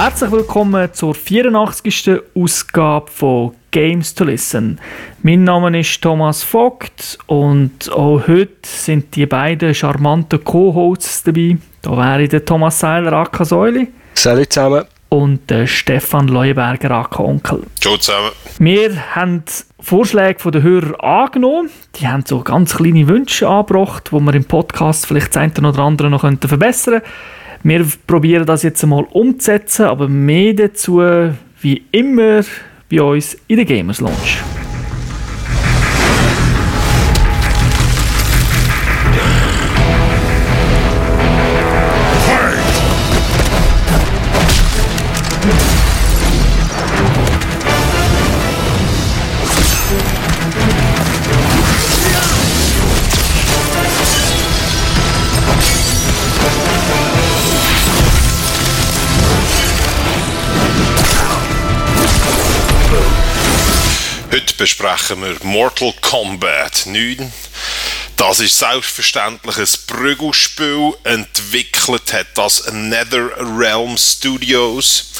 Herzlich willkommen zur 84. Ausgabe von Games to Listen. Mein Name ist Thomas Vogt und auch heute sind die beiden charmanten Co-Hosts dabei. Da wäre der Thomas Seiler, Akka Säuli. Salut zusammen. Und der Stefan Leuenberger, Akka Onkel. Ciao zusammen. Wir haben Vorschläge von den Hörern angenommen. Die haben so ganz kleine Wünsche angebracht, die wir im Podcast vielleicht das eine oder andere noch verbessern könnten. Wir probieren das jetzt einmal umzusetzen, aber mehr dazu wie immer bei uns in der Gamers Launch. Besprechen wir Mortal Kombat 9. Das ist selbstverständlich ein Prügelspiel. Entwickelt hat das NetherRealm Studios.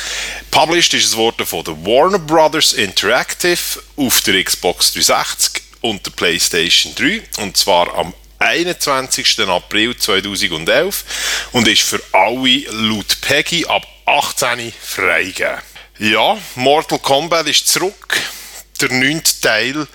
Published ist es worden von der Warner Brothers Interactive auf der Xbox 360 und der PlayStation 3. Und zwar am 21. April 2011 und ist für alle laut Peggy ab 18 freigegeben. Ja, Mortal Kombat ist zurück der neunte Teil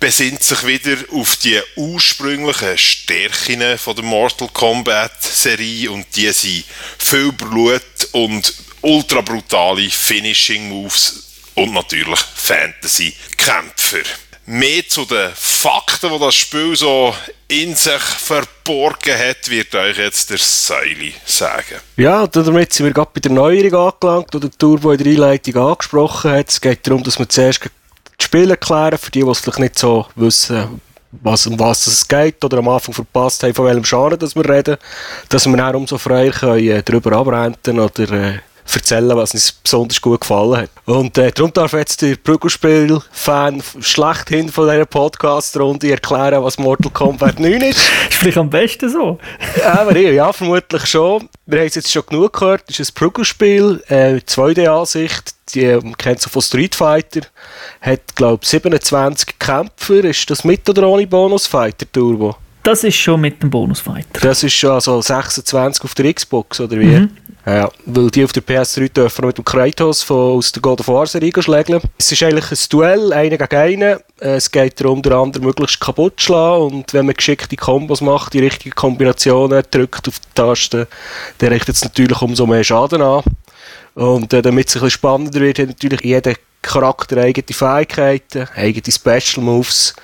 besinnt sich wieder auf die ursprünglichen Stärken von der Mortal Kombat Serie und die sind viel Blut und ultra brutale Finishing Moves und natürlich Fantasy Kämpfer. Mehr zu den Fakten, die das Spiel so in sich verborgen hat, wird euch jetzt der Seili sagen. Ja, damit sind wir gerade bei der Neuerung angelangt, die der Turbo in der Einleitung angesprochen hat. Es geht darum, dass wir zuerst das Spiel erklären, für die, die es vielleicht nicht so wissen, was, um was es geht oder am Anfang verpasst haben, von welchem Genre dass wir reden, dass wir dann umso freier können, äh, darüber abrenten oder äh, erzählen, was uns besonders gut gefallen hat. Und äh, darum darf jetzt der Prügelspiel-Fan schlechthin von dieser Podcast-Runde erklären, was Mortal Kombat 9 ist. ist vielleicht am besten so. ja, ja, vermutlich schon. Wir haben es jetzt schon genug gehört. Es ist ein Prügelspiel, äh, 2D-Ansicht. Die ähm, kennt so von Street Fighter. Hat, glaube ich, 27 Kämpfer. Ist das mit oder ohne Bonus-Fighter, Turbo? Das ist schon mit dem Bonus-Fighter. Das ist schon also 26 auf der Xbox, oder wie? Mhm. Ja, weil die auf der PS3 dürfen mit dem Kratos von, aus der God of War Serie schlägeln. Es ist eigentlich ein Duell, einer gegen einen. Es geht darum, den anderen möglichst kaputt zu schlagen und wenn man geschickte Kombos macht, die richtigen Kombinationen drückt auf die Taste, dann richtet es natürlich umso mehr Schaden an. Und äh, damit es ein bisschen spannender wird, hat natürlich jeder Charakter eigene Fähigkeiten, eigene Special Moves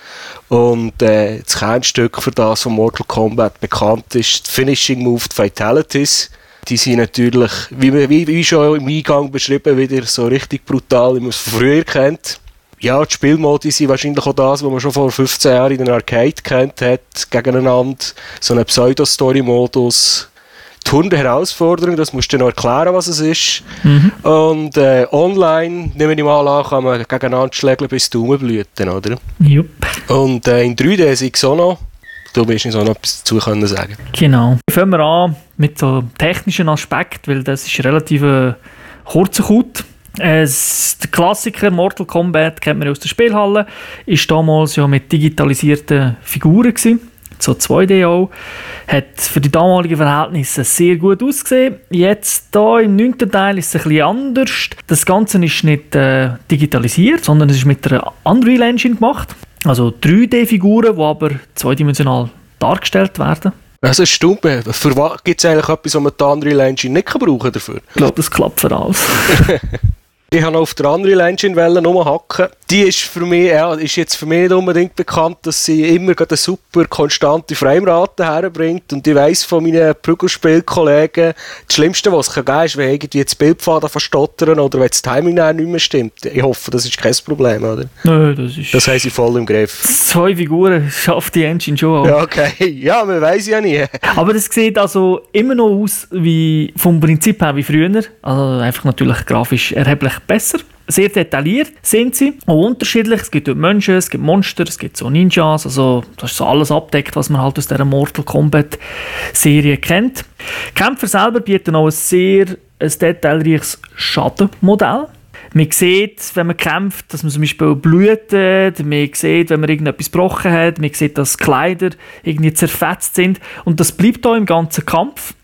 und äh, das Kernstück für das, was Mortal Kombat bekannt ist, die Finishing Move, die Fatalities. Die sind natürlich, wie, wie, wie schon im Eingang beschrieben, wieder so richtig brutal, wie man es von früher kennt. Ja, die Spielmodi sind wahrscheinlich auch das, was man schon vor 15 Jahren in der Arcade kennt hat, gegeneinander. So einen Pseudo-Story-Modus. Die Herausforderung, das musst du noch erklären, was es ist. Mhm. Und äh, online, nehmen wir mal an, kann man gegeneinander schlägeln bis die Daumenblüten, oder? Jupp. Und äh, in 3D ist es auch noch. Du wirst uns auch noch etwas dazu können sagen Genau. Fangen wir an mit so technischen Aspekt, weil das ist relativ äh, kurzer Kut. Es, der Klassiker Mortal Kombat kennt man ja aus der Spielhalle, ist damals ja mit digitalisierten Figuren gewesen, so 2D auch, hat für die damaligen Verhältnisse sehr gut ausgesehen. Jetzt da im neunten Teil ist es ein bisschen anders. Das Ganze ist nicht äh, digitalisiert, sondern es ist mit einer Unreal Engine gemacht. Also 3D-Figuren, die aber zweidimensional dargestellt werden. Also Stumme, für was gibt es eigentlich etwas, was man die Unreal Engine nicht brauchen dafür? Ich glaube, das klappt für alles. Ich habe auf der Unreal Engine rumhacken. Die ist, für mich, ja, ist jetzt für mich nicht unbedingt bekannt, dass sie immer eine super konstante Framerate herbringt. Und ich weiss von meinen Prügelspielkollegen, das Schlimmste, was es geben kann, ist, wenn irgendwie das Bildpfad verstottern oder wenn das Timing nicht mehr stimmt. Ich hoffe, das ist kein Problem, oder? Nö, das ist... Das haben sie voll im Griff. Zwei Figuren schafft die Engine schon auch. Ja, okay. Ja, man weiß ja nie. Aber das sieht also immer noch aus wie vom Prinzip her wie früher. Also einfach natürlich grafisch erheblich besser. Sehr detailliert sind sie, auch unterschiedlich. Es gibt Menschen, es gibt Monster, es gibt so Ninjas, also das ist so alles abdeckt, was man halt aus der Mortal Kombat Serie kennt. Die Kämpfer selber bieten auch ein sehr ein detailreiches Schadenmodell. Man sieht, wenn man kämpft, dass man zum Beispiel blutet, man sieht, wenn man irgendetwas gebrochen hat, man sieht, dass Kleider irgendwie zerfetzt sind und das bleibt auch im ganzen Kampf.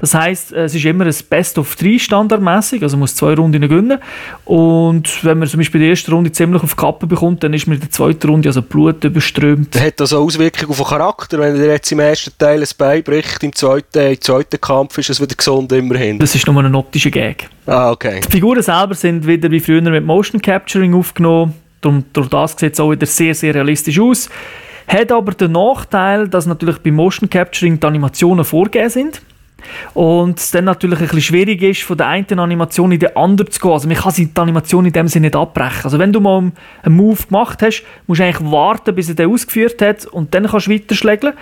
Das heißt, es ist immer ein Best of 3 standardmäßig, also man muss zwei Runden gewinnen. Und wenn man zum Beispiel die erste Runde ziemlich auf die Kappe bekommt, dann ist man in der zweiten Runde also Blut überströmt. Hat das Auswirkungen auf den Charakter? Wenn er jetzt im ersten Teil ein Bein bricht, im zweiten, im zweiten Kampf ist es wieder gesund immerhin? Das ist nur ein optischer Gag. Ah, okay. Die Figuren selber sind wieder wie früher mit Motion Capturing aufgenommen. Darum, durch das sieht es auch wieder sehr, sehr realistisch aus. Hat aber den Nachteil, dass natürlich bei Motion Capturing die Animationen vorgegeben sind. Und es dann natürlich ein bisschen schwierig ist, von der einen Animation in die andere zu gehen. Also man kann die Animation in dem Sinne nicht abbrechen. Also wenn du mal einen Move gemacht hast, musst du eigentlich warten, bis er den ausgeführt hat und dann kannst du weiterschlägeln.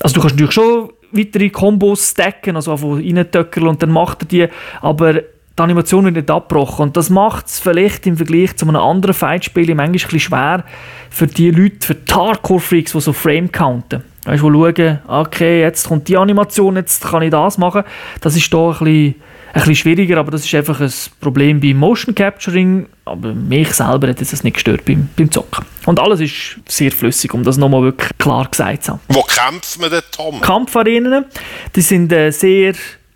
Also du kannst natürlich schon weitere Kombos stacken, also einfach reintöckeln und dann macht er die, aber die Animation wird nicht abgebrochen. Und das macht es vielleicht im Vergleich zu einem anderen Fightspiel manchmal ein bisschen schwer für die Leute, für die Hardcore-Freaks, die so Frame counten. Weißt du, schauen, okay, jetzt kommt die Animation, jetzt kann ich das machen. Das ist da ein bisschen, ein bisschen schwieriger, aber das ist einfach ein Problem beim Motion Capturing. Aber mich selber hat es nicht gestört beim, beim Zocken. Und alles ist sehr flüssig, um das nochmal wirklich klar gesagt zu haben. Wo kämpft man denn, Tom? Kampfarenen, die sind äh, sehr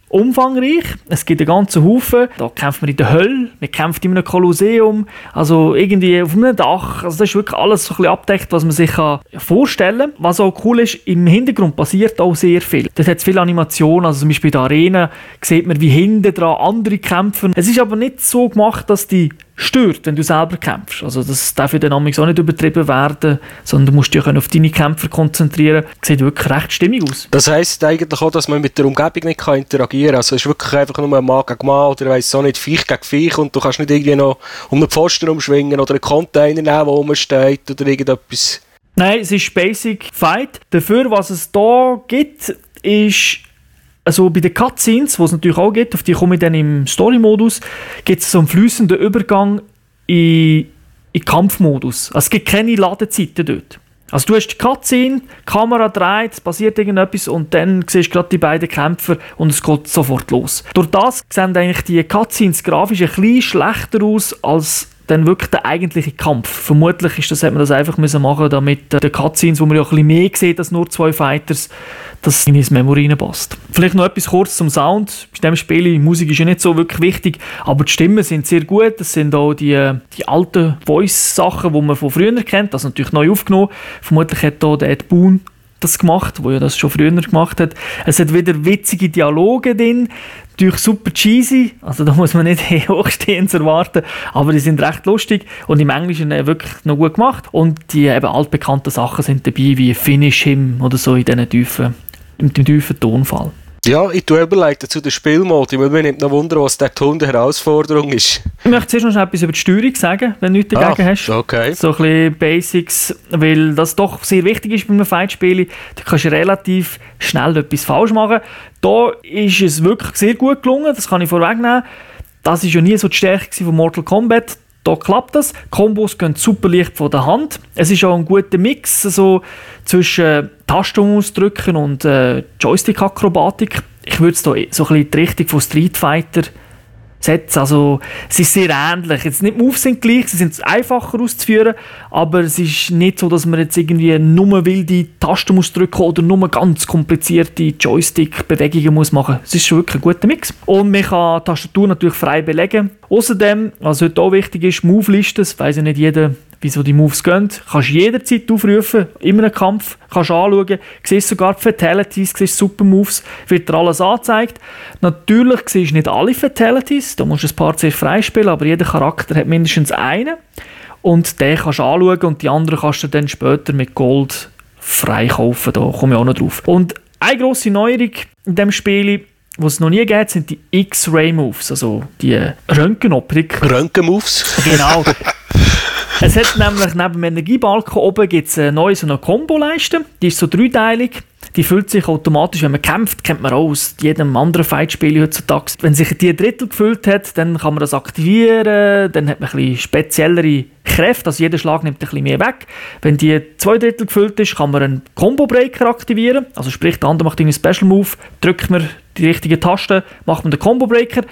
umfangreich. Es gibt einen ganzen Haufen. Da kämpft man in der Hölle, man kämpft in einem Kolosseum, also irgendwie auf einem Dach. Also das ist wirklich alles so ein bisschen abdeckt, was man sich kann vorstellen kann. Was auch cool ist, im Hintergrund passiert auch sehr viel. Das hat viele Animationen, also zum Beispiel in der Arena sieht man, wie hinten dran andere kämpfen. Es ist aber nicht so gemacht, dass die stört, wenn du selber kämpfst. Also das darf ja dann auch nicht übertrieben werden, sondern du musst dich auf deine Kämpfer konzentrieren. Das sieht wirklich recht stimmig aus. Das heisst eigentlich auch, dass man mit der Umgebung nicht kann interagieren kann. Also es ist wirklich einfach nur ein Mann gegen Mann oder weiss so nicht, Viech gegen Viech und du kannst nicht irgendwie noch um einen Pfosten umschwingen oder einen Container nehmen, der rumsteht oder irgendetwas. Nein, es ist Basic Fight. Dafür, was es da gibt, ist also bei den Cutscenes, die es natürlich auch gibt, auf die komme ich dann im Story-Modus, gibt es so einen fließenden Übergang in, in Kampfmodus. Also es gibt keine Ladezeiten dort. Also du hast die Cutscene, die Kamera dreht, es passiert irgendetwas und dann siehst du gerade die beiden Kämpfer und es geht sofort los. Durch das sehen eigentlich die Cutscenes grafisch ein bisschen schlechter aus als dann wirklich der eigentliche Kampf. Vermutlich ist das, hat man das einfach müssen machen damit äh, der Cutscenes, wo man ja ein bisschen mehr sieht als nur zwei Fighters, dass in ins Memory reinpasst. Vielleicht noch etwas kurz zum Sound. Bei diesem Spiel, die Musik ist ja nicht so wirklich wichtig, aber die Stimmen sind sehr gut. Das sind auch die, äh, die alten Voice-Sachen, die man von früher kennt, das natürlich neu aufgenommen. Vermutlich hat hier der Ed Boon das gemacht, wo ja das schon früher gemacht hat. Es hat wieder witzige Dialoge drin, natürlich super cheesy, also da muss man nicht hochstehend erwarten, aber die sind recht lustig und im Englischen wirklich noch gut gemacht und die eben altbekannten Sachen sind dabei, wie Finish Him oder so in diesen tiefen, im tiefen Tonfall. Ja, ich tue überlegen zu der Spielmode. Ich würde mich nicht noch wundern, was der Ton der Herausforderung ist. Ich möchte zuerst noch etwas über die Steuerung sagen, wenn du nichts dagegen ah, hast. Okay. So ein bisschen Basics, weil das doch sehr wichtig ist bei einem Fightspiel. Du kannst relativ schnell etwas falsch machen. Da ist es wirklich sehr gut gelungen, das kann ich vorwegnehmen. Das war ja nie so die Stärke von Mortal Kombat da klappt das. Kombos gehen super leicht von der Hand. Es ist auch ein guter Mix also zwischen Tasten ausdrücken und äh, Joystick-Akrobatik. Ich würde es da so ein bisschen die Richtung von Street Fighter setzen. Also, es ist sehr ähnlich. Jetzt nicht Moves sind gleich, sie sind einfacher auszuführen, aber es ist nicht so, dass man jetzt irgendwie nur wilde Tasten muss drücken oder nur ganz komplizierte Joystick-Bewegungen muss machen. Es ist schon wirklich ein guter Mix. Und man kann die Tastatur natürlich frei belegen. Außerdem, was heute auch wichtig ist, Move-Listen, das weiss ja nicht jeder, wieso die Moves gehen. Kannst jederzeit aufrufen, in einem Kampf, kannst anschauen, siehst sogar die Fatalities, siehst Super Moves, wird dir alles angezeigt. Natürlich siehst du nicht alle Fatalities, da musst du ein paar sehr freispielen, aber jeder Charakter hat mindestens einen und den kannst du anschauen und die anderen kannst du dann später mit Gold freikaufen, da komme ich auch noch drauf. Und eine grosse Neuerung in diesem Spiel was es noch nie gibt, sind die X-Ray-Moves, also die Röntgenoptik. Röntgen-Moves? Genau. Es hat nämlich neben dem Energiebalken oben gibt's eine neue so eine Komboleiste. Die ist so dreiteilig. Die füllt sich automatisch, wenn man kämpft, kennt man auch aus jedem anderen Fightspiel heutzutage. Wenn sich die Drittel gefüllt hat, dann kann man das aktivieren, dann hat man ein bisschen speziellere Kräfte, also jeder Schlag nimmt ein bisschen mehr weg. Wenn die zwei Drittel gefüllt ist, kann man einen Combo Breaker aktivieren, also sprich, der andere macht einen Special Move, drückt man die richtigen Tasten, macht man den Combo-Breaker.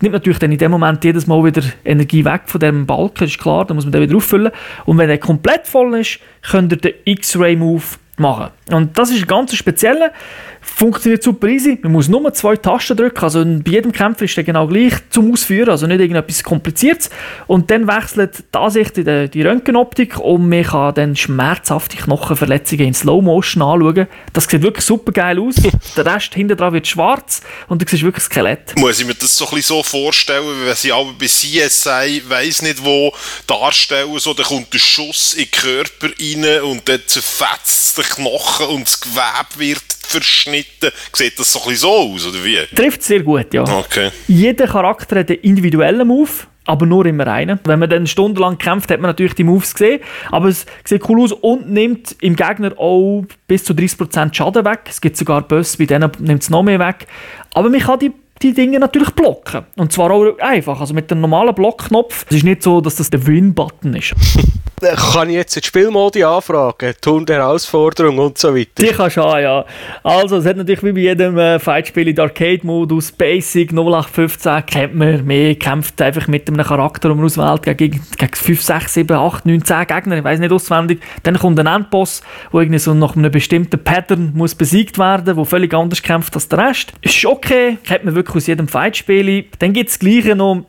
Nimmt natürlich dann in dem Moment jedes Mal wieder Energie weg von dem Balken, ist klar, da muss man den wieder auffüllen. Und wenn er komplett voll ist, könnt ihr den X-Ray-Move machen. Und das ist ganz spezieller. Funktioniert super easy. Man muss nur zwei Tasten drücken. Also bei jedem Kämpfer ist der genau gleich zum Ausführen. Also nicht irgendetwas Kompliziertes. Und dann wechselt die Ansicht in die, Röntgenoptik und man kann dann schmerzhafte Knochenverletzungen in Slow Motion anschauen. Das sieht wirklich super geil aus. der Rest hinten dran wird schwarz und du siehst wirklich Skelett. Muss ich mir das so ein bisschen so vorstellen, wie wenn sie aber bei CSI weiss nicht wo darstellen, so, dann kommt der Schuss in den Körper rein und dann zerfetzt der Knochen und das Gewebe wird verschnitten. Sieht das so ein so aus, oder wie? Trifft sehr gut, ja. Okay. Jeder Charakter hat einen individuellen Move, aber nur immer einen. Wenn man dann stundenlang kämpft, hat man natürlich die Moves gesehen, aber es sieht cool aus und nimmt im Gegner auch bis zu 30% Schaden weg. Es gibt sogar Bösse, bei denen nimmt es noch mehr weg. Aber man kann die die Dinge natürlich blocken. Und zwar auch einfach, also mit dem normalen Blockknopf. Es ist nicht so, dass das der Win-Button ist. Kann ich jetzt die Spielmodi anfragen? Turm der Herausforderung und so weiter? Die kannst du auch, ja. Also, es hat natürlich wie bei jedem äh, Fightspiel in Arcade-Modus, Basic 0815, kennt man mehr, kämpft einfach mit einem Charakter, den man auswählt, gegen, gegen 5, 6, 7, 8, 9, 10 Gegner, ich weiß nicht auswendig. Dann kommt ein Endboss, der irgendwie so nach einem bestimmten Pattern muss besiegt werden, der völlig anders kämpft als der Rest. Ist okay, kennt man wirklich aus jedem Fightspiel. Dann gibt es das Gleiche noch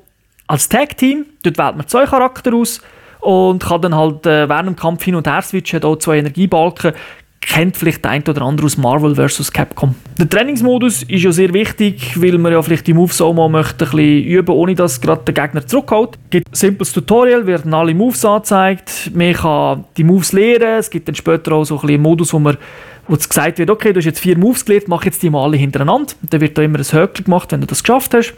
als Tag-Team, dort wählt man zwei Charakter aus, und kann dann halt äh, während dem Kampf hin und her switchen, hier zwei Energiebalken, kennt vielleicht der ein oder andere aus Marvel vs. Capcom. Der Trainingsmodus ist ja sehr wichtig, weil man ja vielleicht die Moves auch mal möchte ein bisschen üben, ohne dass gerade der Gegner zurückhaut. Es gibt ein simples Tutorial, werden alle Moves angezeigt, man kann die Moves lernen, es gibt dann später auch so ein bisschen einen Modus, wo man wo gesagt wird, okay, du hast jetzt vier Moves gelernt, mach jetzt die mal alle hintereinander. Und dann wird da immer ein Höckchen gemacht, wenn du das geschafft hast.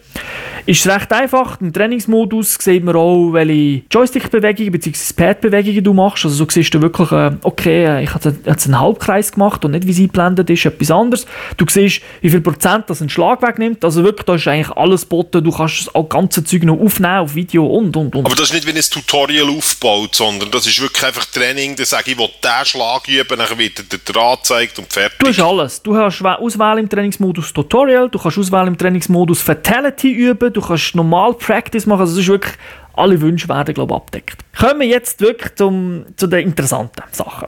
Ist recht einfach. Im Trainingsmodus sieht man auch, welche Joystick-Bewegungen bzw. Pad-Bewegungen du machst. Also so siehst du wirklich, äh, okay, äh, ich habe jetzt einen Halbkreis gemacht und nicht, wie sie geblendet ist, etwas anderes. Du siehst, wie viel Prozent das ein Schlag wegnimmt. Also wirklich, da ist eigentlich alles geboten. Du kannst das ganze Zeug noch aufnehmen auf Video und, und, und. Aber das ist nicht wie ein Tutorial aufgebaut, sondern das ist wirklich einfach Training. Da sage ich, ich will diesen Schlag üben, dann wird der Draht gezeigt und fertig. Du hast alles. Du hast Auswahl im Trainingsmodus Tutorial, du kannst Auswahl im Trainingsmodus Fatality üben, du kannst normal Practice machen. Also es ist wirklich, alle Wünsche werden, glaube ich, abdeckt. Kommen wir jetzt wirklich zum, zu den interessanten Sachen.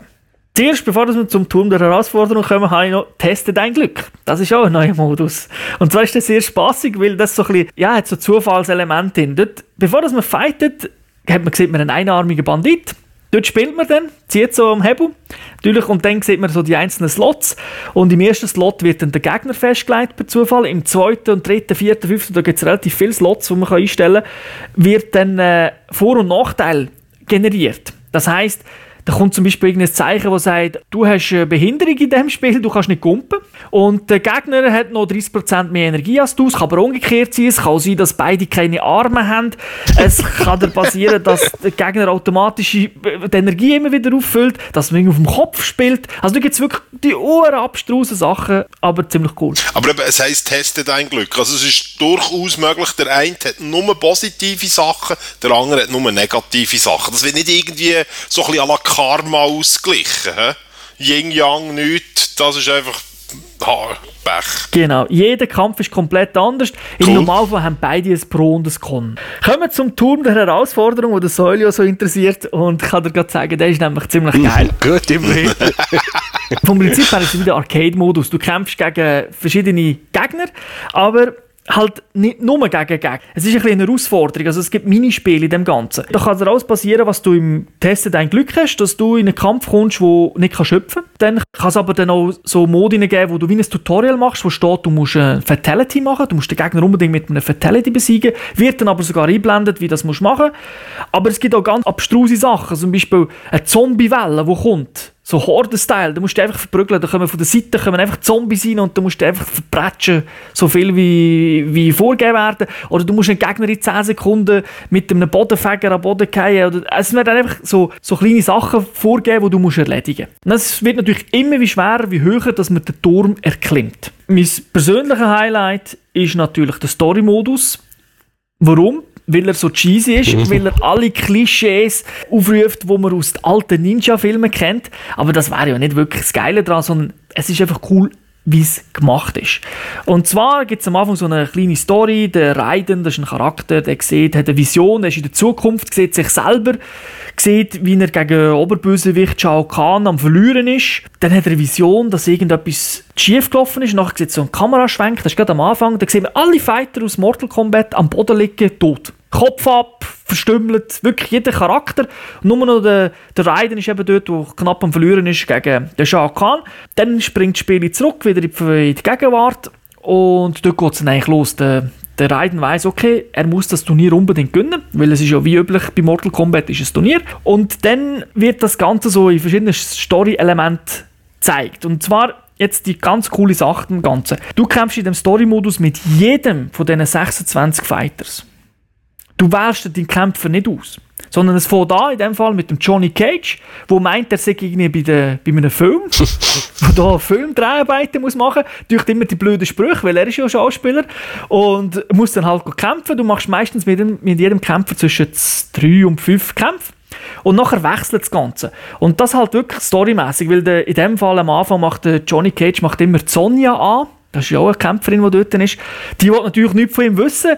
Zuerst, bevor wir zum Turm der Herausforderung kommen, habe ich noch «Teste dein Glück». Das ist auch ein neuer Modus. Und zwar ist das sehr spaßig, weil das so ein bisschen, ja, hat so Zufallselemente drin. Dort, bevor man fightet, hat man, sieht man einen einarmigen Bandit. Dort spielt man dann, zieht so am Hebel. Natürlich, und dann sieht man so die einzelnen Slots. Und im ersten Slot wird dann der Gegner festgelegt per Zufall. Im zweiten und dritten, vierten, fünften, da gibt es relativ viele Slots, die man einstellen kann, wird dann äh, Vor- und Nachteil generiert. Das heißt, da kommt zum Beispiel irgendein Zeichen, das sagt, du hast eine Behinderung in diesem Spiel, du kannst nicht kumpen. Und der Gegner hat noch 30% mehr Energie als du. Es kann aber umgekehrt sein. Es kann sein, dass beide keine Arme haben. Es kann dann passieren, dass der Gegner automatisch die Energie immer wieder auffüllt, dass man auf dem Kopf spielt. Also da gibt es wirklich die urabstrusen Sachen, aber ziemlich cool. Aber eben, es heisst, teste dein Glück. Also es ist durchaus möglich, der eine hat nur positive Sachen, der andere hat nur negative Sachen. Das wird nicht irgendwie so ein bisschen Karma ausgeglichen. He? Yin-Yang nichts, das ist einfach ha, Pech. Genau, jeder Kampf ist komplett anders. Im cool. Normalfall haben beide ein Pro und ein Con. Kommen wir zum Turm der Herausforderung, der Solio so interessiert. Und ich kann dir gerade sagen, der ist nämlich ziemlich geil. Gut, immerhin. Vom Prinzip her ist es wieder Arcade-Modus. Du kämpfst gegen verschiedene Gegner, aber halt nicht nur gegen Gegner. Es ist ein eine Herausforderung. Also es gibt Minispiele in dem Ganzen. Da kann alles passieren, was du im Testen dein Glück hast, dass du in einen Kampf kommst, wo nicht schöpfen kannst. Dann kann es aber dann auch so Modi geben, wo du wie ein Tutorial machst, wo steht, du musst eine Fatality machen, du musst den Gegner unbedingt mit einer Fatality besiegen, wird dann aber sogar einblendet, wie das musst machen. Aber es gibt auch ganz abstruse Sachen, zum Beispiel eine Zombie-Welle, die kommt so Horden-Style, da musst du einfach verprügeln, da kommen von der Seite kommen einfach Zombies rein und da musst du einfach verbrechen, so viel wie, wie vorgegeben werden. Oder du musst einen Gegner in 10 Sekunden mit einem Bodenfäger am Boden fallen. Oder, es werden einfach so, so kleine Sachen vorgegeben, die du musst erledigen musst. Es wird natürlich immer wie schwerer, wie höher, dass man den Turm erklimmt. Mein persönliches Highlight ist natürlich der Story-Modus. Warum? Weil er so cheesy ist, mhm. weil er alle Klischees aufruft, wo man aus alten Ninja-Filmen kennt. Aber das wäre ja nicht wirklich das Geile daran, sondern es ist einfach cool wie es gemacht ist. Und zwar gibt es am Anfang so eine kleine Story, der Raiden, das ist ein Charakter, der sieht, hat eine Vision, der ist in der Zukunft, sieht sich selber, sieht, wie er gegen Oberbösewicht Shao Kahn am Verlieren ist. Dann hat er eine Vision, dass irgendetwas schief gelaufen ist. Nachher sieht so ein Kameraschwenk, das ist gerade am Anfang, da sehen wir alle Fighter aus Mortal Kombat am Boden liegen, tot. Kopf ab, verstümmelt, wirklich jeder Charakter. Nur noch der, der Raiden ist eben dort, der knapp am Verlieren ist gegen den Shao Kahn. Dann springt das Spiel zurück, wieder in die Gegenwart und dort geht es dann eigentlich los. Der, der Raiden weiß, okay, er muss das Turnier unbedingt gewinnen, weil es ist ja wie üblich bei Mortal Kombat ist ein Turnier. Und dann wird das Ganze so in verschiedenen Story-Elementen gezeigt. Und zwar jetzt die ganz coole Sache im Ganzen. Du kämpfst in dem Story-Modus mit jedem von diesen 26 Fighters. Du wählst deinen Kämpfer nicht aus. Sondern es fängt an, in dem Fall mit dem Johnny Cage, wo meint, er sei irgendwie bei, der, bei einem Film, wo da Filmdreharbeiten muss machen muss. Durch immer die blöden Sprüche, weil er ist ja Schauspieler und muss dann halt kämpfen. Du machst meistens mit, dem, mit jedem Kämpfer zwischen drei und fünf Kämpfen. Und nachher wechselt das Ganze. Und das halt wirklich storymäßig, weil der, in dem Fall am Anfang macht der Johnny Cage macht immer Sonja an. Das ist ja auch eine Kämpferin, die dort ist. Die will natürlich nichts von ihm wissen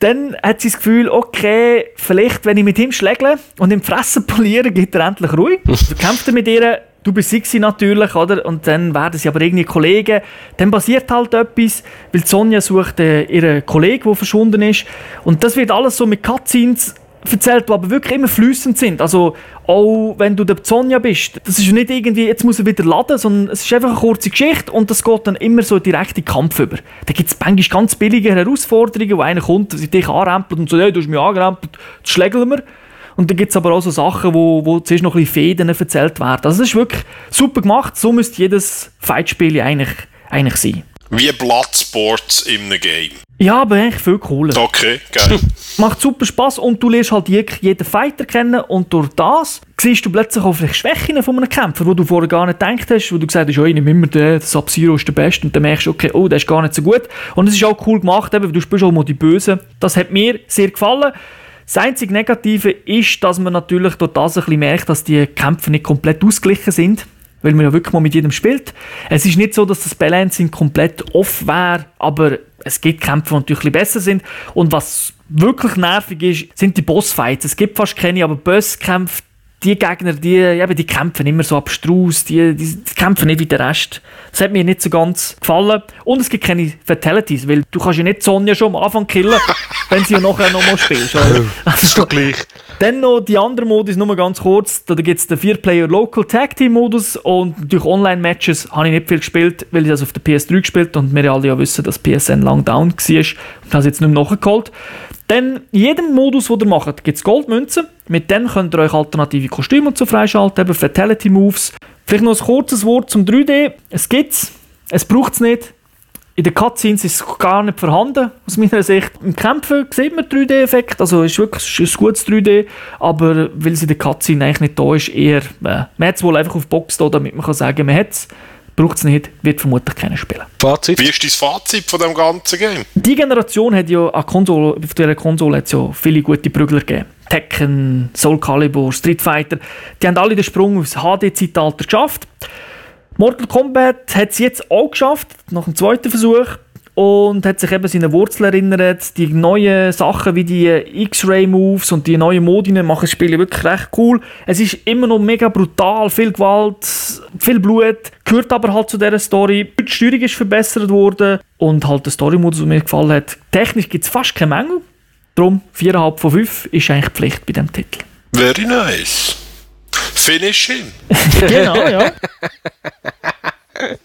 dann hat sie das Gefühl, okay, vielleicht, wenn ich mit ihm schlägle und ihm Fressen poliere, geht er endlich ruhig. Dann kämpft er mit ihr, du besiegst sie natürlich, oder? Und dann werden sie aber irgendwie Kollegen. Dann passiert halt etwas, weil Sonja sucht äh, ihren Kollegen, der verschwunden ist. Und das wird alles so mit Cutscenes erzählt, die aber wirklich immer flüssend sind. Also auch wenn du der Sonja bist, das ist nicht irgendwie, jetzt muss er wieder laden, sondern es ist einfach eine kurze Geschichte und das geht dann immer so direkt in den Kampf über. Da gibt es manchmal ganz billige Herausforderungen, wo einer kommt, sich dich anrempelt und so, hey, du hast mich angerempelt, das schlägeln wir. Und dann gibt es aber auch so Sachen, wo, wo zuerst noch ein bisschen Fäden erzählt werden. Also das ist wirklich super gemacht, so müsste jedes Fightspiel eigentlich, eigentlich sein. Wie Bloodsports einem Game. Ja, aber eigentlich viel cooler. Okay, geil. Macht super Spaß und du lernst halt jeden Fighter kennen und durch das siehst du plötzlich auch vielleicht Schwächen von einem Kämpfer, wo du vorher gar nicht gedacht hast, wo du gesagt hast, oh, ich nehme immer den, das Sub-Zero ist der Beste und dann merkst du, okay, oh, der ist gar nicht so gut. Und es ist auch cool gemacht, eben, du spielst auch mal die Bösen. Das hat mir sehr gefallen. Das einzige Negative ist, dass man natürlich durch das ein bisschen merkt, dass die Kämpfe nicht komplett ausgeglichen sind weil man ja wirklich mal mit jedem spielt. Es ist nicht so, dass das Balancing komplett off wäre, aber es gibt Kämpfe, die natürlich besser sind. Und was wirklich nervig ist, sind die Bossfights. Es gibt fast keine, aber Bosskämpfe, die Gegner, die, eben, die kämpfen immer so abstrus, die, die, die, kämpfen nicht wie der Rest. Das hat mir nicht so ganz gefallen. Und es gibt keine Fatalities, weil du kannst ja nicht Sonja schon am Anfang killen, wenn sie ja nachher nochmal spielst. Also, das ist doch gleich. Dann noch die andere Modus, nur ganz kurz. Da gibt es den 4-Player Local Tag Team Modus und durch Online-Matches habe ich nicht viel gespielt, weil ich das auf der PS3 gespielt und wir alle ja wissen, dass PSN lang down war und es jetzt nicht mehr nachgeholt. Dann in jedem Modus, den ihr macht, gibt es Goldmünzen. Mit denen könnt ihr euch alternative Kostüme zu freischalten, eben Fatality Moves. Vielleicht noch ein kurzes Wort zum 3D. Es gibt es, es braucht es nicht. In den Cutscenes ist es gar nicht vorhanden, aus meiner Sicht. Im Kämpfen sieht man 3D-Effekt, also ist wirklich ein gutes 3D, aber weil es in der Cutscene eigentlich nicht da ist, eher, äh, man hat es wohl einfach auf Box da, damit man kann sagen, man hat es. Braucht es nicht, wird vermutlich keiner spielen. Fazit? Wie ist dein Fazit von dem ganzen Game? Die Generation hat ja an Konsole, auf dieser Konsole hat ja viele gute Prügler gegeben. Tekken, Soul Calibur, Street Fighter, die haben alle den Sprung aufs HD-Zeitalter geschafft. Mortal Kombat hat es jetzt auch geschafft, nach dem zweiten Versuch. Und hat sich eben seine Wurzeln erinnert. Die neuen Sachen wie die X-Ray-Moves und die neuen Modine machen das Spiel wirklich recht cool. Es ist immer noch mega brutal, viel Gewalt, viel Blut. Gehört aber halt zu dieser Story. Die Steuerung ist verbessert worden. Und halt der Story-Modus, der mir gefallen hat. Technisch gibt es fast keine Mängel. Darum 4,5 von 5 ist eigentlich Pflicht bei diesem Titel. Very nice. Finish him. genau, ja.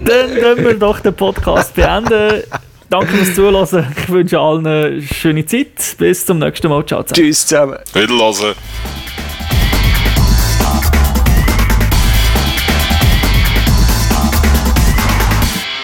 Dann können wir doch den Podcast beenden. Danke fürs Zuhören. Ich wünsche allen eine schöne Zeit. Bis zum nächsten Mal. Ciao zusammen. Tschüss zusammen. Wiederhören.